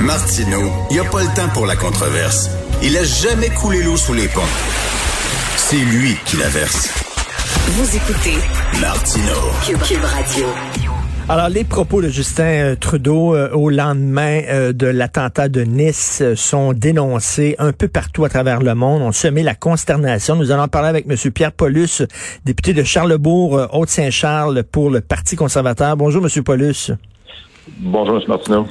Martineau, il n'y a pas le temps pour la controverse. Il a jamais coulé l'eau sous les ponts. C'est lui qui la verse. Vous écoutez Martineau. Cube, Radio. Alors, les propos de Justin euh, Trudeau euh, au lendemain euh, de l'attentat de Nice sont dénoncés un peu partout à travers le monde. On semé la consternation. Nous allons parler avec M. Pierre Paulus, député de Charlebourg, Haute-Saint-Charles pour le Parti conservateur. Bonjour, M. Paulus. Bonjour, M. Martineau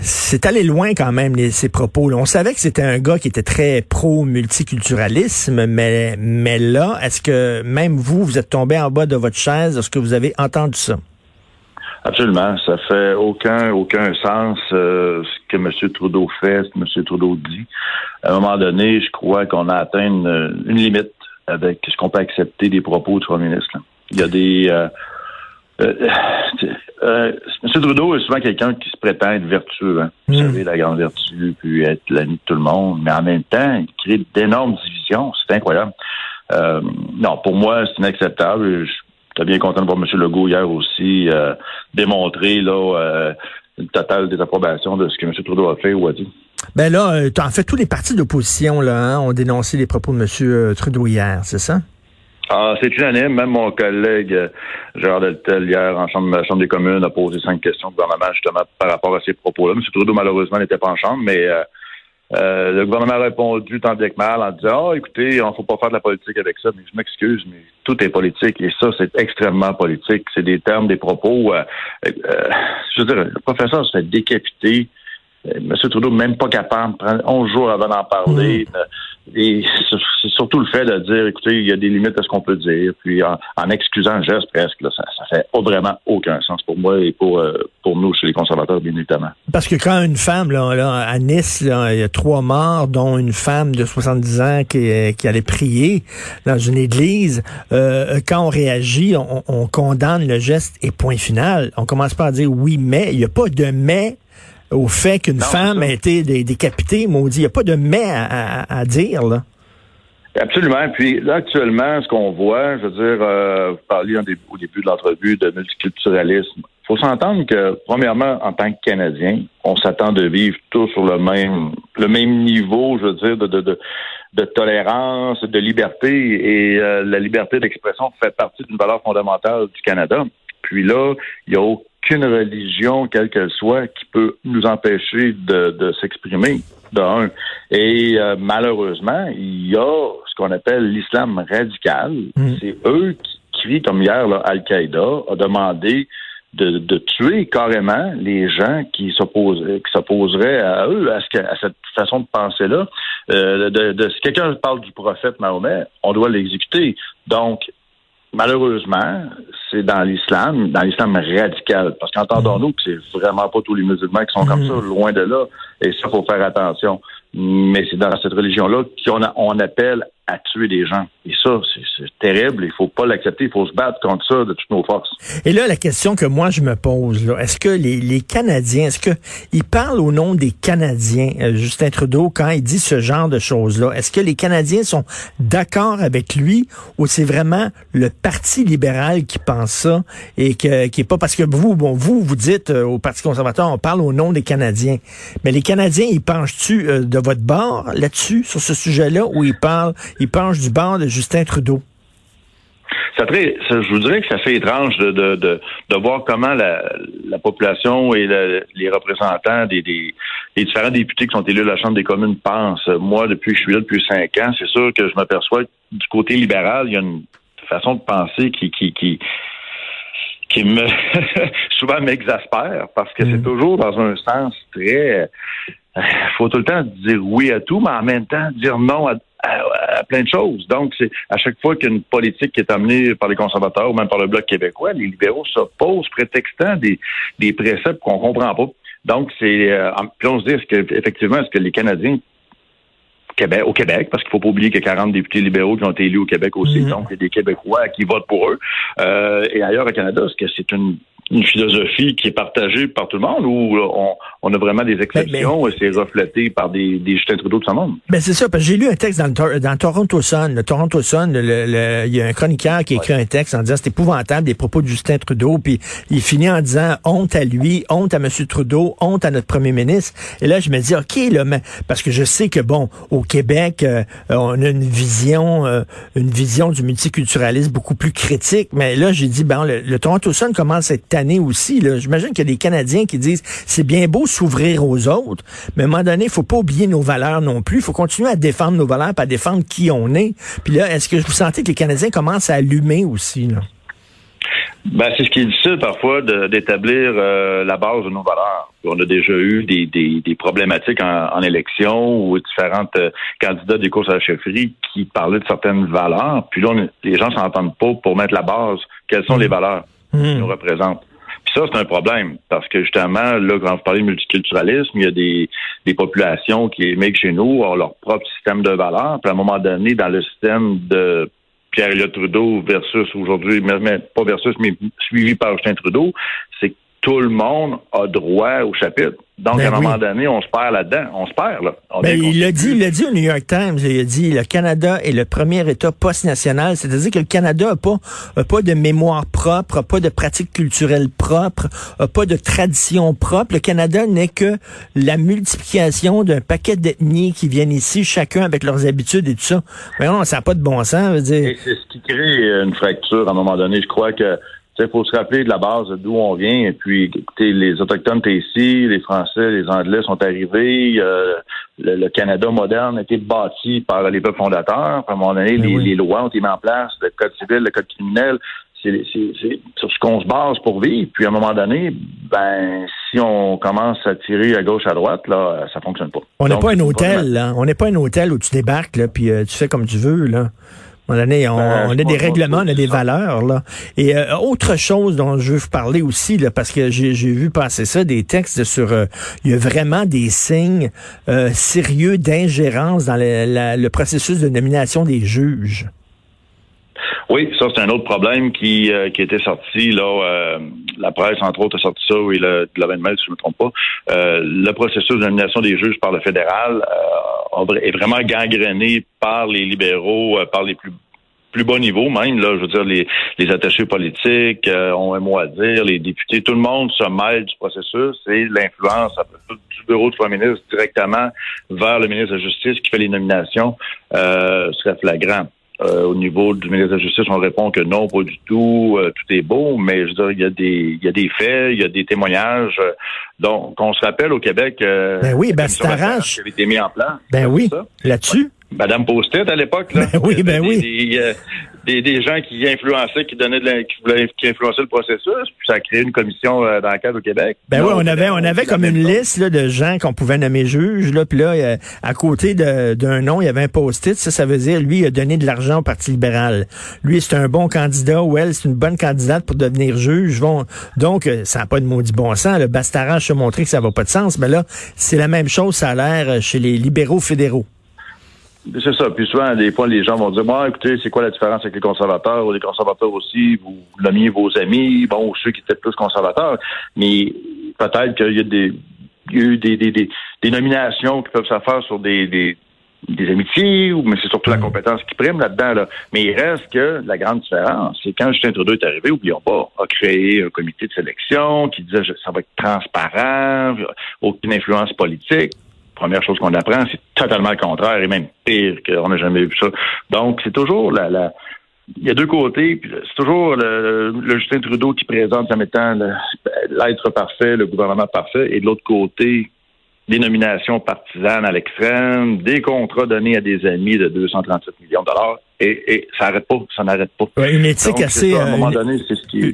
c'est allé loin quand même ces propos. -là. On savait que c'était un gars qui était très pro multiculturalisme, mais là, est-ce que même vous, vous êtes tombé en bas de votre chaise? Lorsque vous avez entendu ça? Absolument, ça fait aucun aucun sens euh, ce que M. Trudeau fait, ce que M. Trudeau dit. À un moment donné, je crois qu'on a atteint une, limite avec ce qu'on peut accepter des propos du premier ministre. Il y a des euh, euh, euh, M. Trudeau est souvent quelqu'un qui se prétend être vertueux. Hein. Vous hmm. savez, la grande vertu, puis être l'ami de tout le monde. Mais en même temps, il crée d'énormes divisions. C'est incroyable. Euh, non, pour moi, c'est inacceptable. J'étais bien content de voir M. Legault hier aussi euh, démontrer là, une totale désapprobation de ce que M. Trudeau a fait ou a dit. Ben là, en fait, tous les partis d'opposition là, hein, ont dénoncé les propos de M. Trudeau hier, c'est ça? Ah, c'est unanime. Même mon collègue euh, Gérard Deltel, hier, en chambre, chambre des communes, a posé cinq questions au gouvernement, justement, par rapport à ces propos-là. M. Trudeau, malheureusement, n'était pas en chambre, mais euh, euh, le gouvernement a répondu tant bien que mal en disant, ah, oh, écoutez, on ne faut pas faire de la politique avec ça. Mais je m'excuse, mais tout est politique. Et ça, c'est extrêmement politique. C'est des termes, des propos. je veux dire, le professeur se fait décapiter M. Trudeau même pas capable prendre 11 jours avant d'en parler. Mm. Et c'est surtout le fait de dire, écoutez, il y a des limites à ce qu'on peut dire. Puis en, excusant le geste presque, ça, ça fait vraiment aucun sens pour moi et pour, euh, pour nous chez les conservateurs, bien évidemment. Parce que quand une femme, là, à Nice, il y a trois morts, dont une femme de 70 ans qui, qui allait prier dans une église, euh, quand on réagit, on, on condamne le geste et point final. On commence pas à dire oui, mais il n'y a pas de mais au fait qu'une femme a été décapitée, maudit. Il n'y a pas de mais à, dire, là. Absolument. Puis là, actuellement, ce qu'on voit, je veux dire, euh, vous parliez au début de l'entrevue de multiculturalisme. Il faut s'entendre que, premièrement, en tant que Canadien, on s'attend de vivre tous sur le même le même niveau, je veux dire, de, de, de, tolérance, de liberté. Et euh, la liberté d'expression fait partie d'une valeur fondamentale du Canada. Puis là, il y a qu'une religion, quelle qu'elle soit, qui peut nous empêcher de, s'exprimer, d'un. Et euh, malheureusement, il y a ce qu'on appelle l'islam radical. Mm. C'est eux qui crient, comme hier, Al-Qaïda a demandé de, tuer carrément les gens qui s'opposeraient, qui s'opposeraient à eux, à, cette façon de penser-là. Euh, de, si quelqu'un parle du prophète Mahomet, on doit l'exécuter. Donc, malheureusement, c'est dans l'islam, dans l'islam radical. Parce qu'entendons-nous que c'est vraiment pas tous les musulmans qui sont comme mhm. ça, loin de là. Et ça, faut faire attention. Mais c'est dans cette religion-là qu'on on appelle à tuer des gens. Et ça, c'est terrible. Il faut pas l'accepter. Il faut se battre contre ça de toutes nos forces. Et là, la question que moi je me pose, est-ce que les, les Canadiens, est-ce que il parle au nom des Canadiens, euh, Justin Trudeau, quand il dit ce genre de choses-là? Est-ce que les Canadiens sont d'accord avec lui ou c'est vraiment le Parti libéral qui pense ça et que qui est pas parce que vous, bon, vous, vous dites euh, au Parti conservateur, on parle au nom des Canadiens. Mais les Canadiens, ils penchent-tu euh, de votre bord là-dessus, sur ce sujet-là, ou ils parlent il penche du bord de Justin Trudeau. Ça, je vous dirais que c'est assez étrange de, de, de, voir comment la, la population et les représentants des, des, différents députés qui sont élus à la Chambre des communes pensent. Moi, depuis que je suis là depuis cinq ans, c'est sûr que je m'aperçois que du côté libéral, il y a une façon de penser qui, qui, qui, qui me souvent m'exaspère parce que c'est mm. toujours dans un sens très faut tout le temps dire oui à tout, mais en même temps dire non à, à, plein de choses. Donc, c'est à chaque fois qu'une politique qui est amenée par les conservateurs ou même par le Bloc québécois, les libéraux s'opposent prétextant des, des préceptes qu'on comprend pas. Donc, c'est euh, puis on se dit, est-ce que effectivement, est-ce que les Canadiens Québec, au Québec, parce qu'il faut pas oublier qu'il y a 40 députés libéraux qui ont été élus au Québec aussi, mm-hmm. donc il y a des Québécois qui votent pour eux. Euh, et ailleurs au Canada, est-ce que c'est une une philosophie qui est partagée par tout le monde ou on, on a vraiment des exceptions et c'est reflété par des, des Justin Trudeau de son monde? Ben c'est ça, parce que j'ai lu un texte dans le, dans Toronto Sun. Le Toronto Sun, il y a un chroniqueur qui écrit un texte en disant c'est épouvantable des propos de Justin Trudeau, puis il finit en disant honte à lui, honte à M. Trudeau, honte à notre premier ministre. Et là, je me dis, OK, là, mais, parce que je sais que, bon, au Québec, euh, on a une vision, euh, une vision du multiculturalisme beaucoup plus critique, mais là, j'ai dit, bon, le, le Toronto Sun commence à être année aussi. J'imagine qu'il y a des Canadiens qui disent c'est bien beau s'ouvrir aux autres, mais à un moment donné, il faut pas oublier nos valeurs non plus. Il faut continuer à défendre nos valeurs, pas à défendre qui on est. Puis là, est-ce que vous sentez que les Canadiens commencent à allumer aussi? Là? Ben, c'est ce qui est difficile parfois d'établir euh, la base de nos valeurs. On a déjà eu des, des, problématiques en, élection ou différents euh, candidats des courses à la chefferie qui parlaient de certaines valeurs. Puis là, les gens s'entendent pas pour mettre la base. Quelles sont les mmh. valeurs? Mmh. nous? Puis ça, c'est un problème parce que justement, là, quand vous parlez de multiculturalisme, il y a des, des populations qui émigrent chez nous, ont leur propre système de valeurs. Puis à un moment donné, dans le système de Pierre-Éliott Trudeau versus aujourd'hui, mais, pas versus, mais suivi par Justin Trudeau, c'est que tout le monde a droit au chapitre. Donc, ben à un moment donné, on se perd là-dedans. On se perd, là. Ben, il l'a dit, il l'a dit au New York Times. Il a dit, le Canada est le premier État post-national. C'est-à-dire que le Canada n'a pas, pas de mémoire propre, pas de pratique culturelle propre, pas de tradition propre. Le Canada n'est que la multiplication d'un paquet d'ethnies qui viennent ici, chacun avec leurs habitudes et tout ça. Mais non, ça n'a pas de bon sens. C'est ce qui crée une fracture à un moment donné. Je crois que il faut se rappeler de la base d'où on vient. Et puis, écoutez, les Autochtones étaient ici, les Français, les Anglais sont arrivés. Euh, le, Canada moderne a été bâti par les peuples fondateurs. À un moment donné, ben les, lois ont été mises en place, le code civil, le code criminel. C'est sur ce qu'on se base pour vivre. Puis à un moment donné, ben si on commence à tirer à gauche à droite, là, ça fonctionne pas. On n'est pas un hôtel, là. On n'est pas un hôtel où tu débarques, là, puis euh, tu fais comme tu veux, là. On, a, ben, on, a des règlements, on a des valeurs. Là. Et euh, autre chose dont je veux vous parler aussi, là, parce que j'ai vu passer ça, des textes sur... Euh, il y a vraiment des signes euh, sérieux d'ingérence dans le, processus de nomination des juges. Oui, ça c'est un autre problème qui, qui était sorti là. la presse entre autres a sorti ça, oui, le Globe Mail, si je ne me trompe pas. le processus de nomination des juges par le fédéral est vraiment gangréné par les libéraux, euh, par les plus plus bas niveau même, là, je veux dire, les, les attachés politiques euh, ont un mot à dire, les députés, tout le monde se mêle du processus et l'influence du bureau du premier ministre directement vers le ministre de la Justice qui fait les nominations euh, serait flagrant. Euh, au niveau du ministre de la Justice, on répond que non, pas du tout, tout est beau, mais je veux dire, il y a des, il y a des faits, il y a des témoignages. donc, on se rappelle au Québec. ben oui, ben c'est Qui avait été mis en place. Ben oui, là-dessus. Madame Postet à l'époque, là. Ben oui, ben oui. Euh, des, des, gens qui influençaient, qui donnaient de la, qui voulaient, qui influençaient le processus, puis ça a créé une commission euh, d'enquête au Québec. Ben oui, on avait, on avait comme une liste là, de gens qu'on pouvait nommer juges, là, puis là, euh, à côté d'un nom, il y avait un post-it, ça, ça veut dire, lui, il a donné de l'argent au Parti libéral. Lui, c'est un bon candidat, ou elle, c'est une bonne candidate pour devenir juge. Bon, donc, ça n'a pas de maudit bon sens. Le Bastarage se montrer que ça va pas de sens, mais là, c'est la même chose, ça a l'air chez les libéraux fédéraux. C'est ça. Puis souvent, des fois, les gens vont dire Bon, écoutez, c'est quoi la différence avec les conservateurs? Ou les conservateurs aussi, vous nommiez vos amis, bon, ceux qui étaient plus conservateurs. Mais peut-être qu'il y a des il y a eu des, des, des, nominations qui peuvent se faire sur des, des, des amitiés, ou, mais c'est surtout la mm. compétence qui prime là-dedans. Là. Mais il reste que la grande différence, c'est quand Justin Trudeau est arrivé, oublions pas, a créé un comité de sélection qui disait ça va être transparent, aucune influence politique première chose qu'on apprend, c'est totalement le contraire et même pire qu'on n'a jamais vu ça. Donc, c'est toujours la, la il y a deux côtés. C'est toujours le, Justin Trudeau qui présente comme étant l'être parfait, le gouvernement parfait, et de l'autre côté, des nominations partisanes à l'extrême, des contrats donnés à des amis de 237 millions de dollars, et, et ça n'arrête pas, ça n'arrête pas. une éthique assez,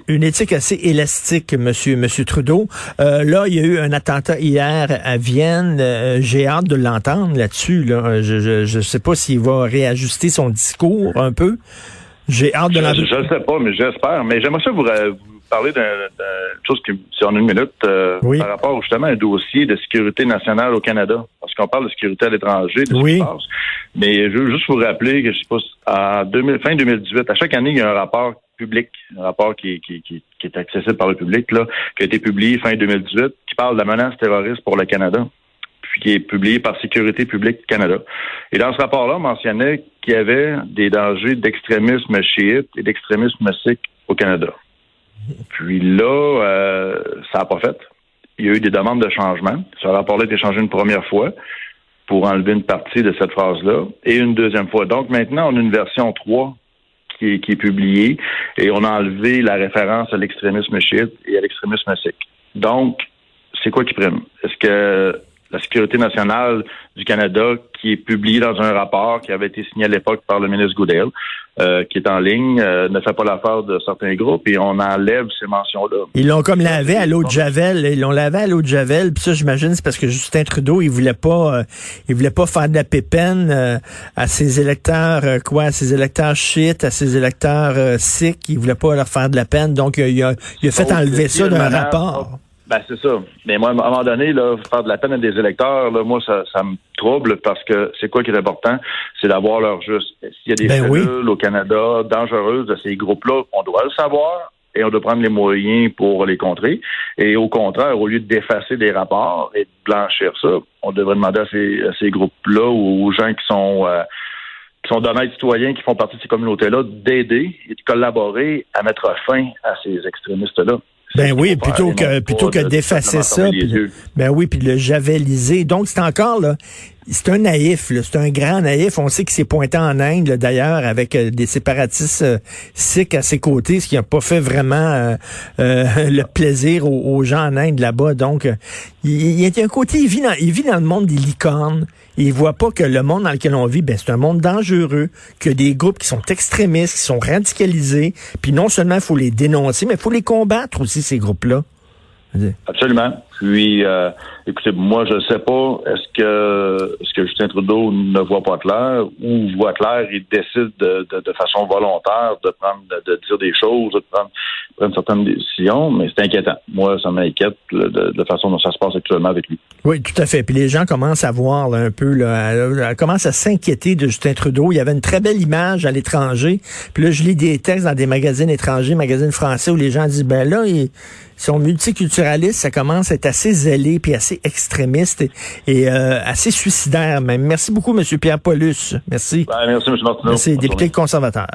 une, éthique assez élastique, Monsieur Monsieur Trudeau. Euh, là, il y a eu un attentat hier à Vienne. Euh, j'ai hâte de l'entendre là-dessus. Là. Je ne sais pas s'il va réajuster son discours un peu. J'ai hâte de l'entendre. Je ne sais pas, mais j'espère. Mais j'aimerais ça vous, vous parler d'une chose qui, si on a une minute, euh, par rapport justement à un dossier de sécurité nationale au Canada. Parce qu'on parle de sécurité à l'étranger, de oui. Mais je veux juste vous rappeler que je sais pas, en fin 2018, à chaque année, il y a un rapport public, un rapport qui, qui, qui, qui est accessible par le public, là, qui a été publié fin 2018, qui parle de la menace terroriste pour le Canada, puis qui est publié par Sécurité publique Canada. Et dans ce rapport-là, on mentionnait qu'il y avait des dangers d'extrémisme chiite et d'extrémisme sikh au Canada. Puis là, euh, ça n'a pas fait. Il y a eu des demandes de changement. Ce rapport-là a été changé une première fois pour enlever une partie de cette phrase-là et une deuxième fois. Donc maintenant, on a une version 3 qui est, publiée et on a enlevé la référence à l'extrémisme chiite et à l'extrémisme sikh. Donc, c'est quoi qui prime? Est-ce que la sécurité nationale du Canada, qui est publiée dans un rapport qui avait été signé à l'époque par le ministre Goodale, euh, qui est en ligne, euh, ne fait pas l'affaire de certains groupes et on enlève ces mentions-là. Ils l'ont comme lavé à l'eau de Javel. Ils l'ont lavé à l'eau de Javel. Puis ça, j'imagine, c'est parce que Justin Trudeau, il voulait pas, euh, il voulait pas faire de la pépine à ses électeurs, quoi, à ses électeurs shit, à ses électeurs sick. Il voulait pas leur faire de la peine. Donc, il a, il a fait enlever ça d'un rapport. Ben, c'est ça. Mais moi, à un moment donné, là, faire de la peine à des électeurs, là, moi, ça, ça me trouble parce que c'est quoi qui est important? C'est d'avoir leur juste. S'il y a des ben cellules au Canada dangereuses de ces groupes-là, on doit le savoir et on doit prendre les moyens pour les contrer. Et au contraire, au lieu d'effacer des rapports et de blanchir ça, on devrait demander à ces, à ces groupes-là ou aux gens qui sont euh, qui sont d'honnêtes citoyens qui font partie de ces communautés-là d'aider et de collaborer à mettre fin à ces extrémistes-là. Ben oui, plutôt que plutôt que d'effacer ça, ben oui, puis de le javeliser. Donc c'est encore là, c'est un naïf, c'est un grand naïf. On sait qu'il s'est pointé en Inde d'ailleurs avec euh, des séparatistes euh, sikhs à ses côtés, ce qui n'a pas fait vraiment euh, le plaisir aux, gens en Inde là-bas. Donc il, y a un côté, il vit dans, il vit dans le monde des licornes. Et il voit pas que le monde dans lequel on vit, ben, c'est un monde dangereux, que des groupes qui sont extrémistes, qui sont radicalisés. Puis non seulement il faut les dénoncer, mais il faut les combattre aussi, ces groupes-là. Absolument. Puis, euh, écoutez, moi, je ne sais pas, est-ce que, Justin Trudeau ne voit pas clair ou voit clair et décide de, façon volontaire de prendre, de, dire des choses, de prendre, certaines décisions, mais c'est inquiétant. Moi, ça m'inquiète de, la façon dont ça se passe actuellement avec lui. Oui, tout à fait. Puis les gens commencent à voir un peu, commencent à s'inquiéter de Justin Trudeau. Il y avait une très belle image à l'étranger. Puis là, je lis des textes dans des magazines étrangers, magazines français, où les gens disent, ben là, ils sont multiculturalistes, ça commence à être assez zélé puis assez extrémiste et, euh, assez suicidaire même. Merci beaucoup, M. Pierre Paulus. Merci. Ben, merci, M. Martineau. Merci, député conservateur.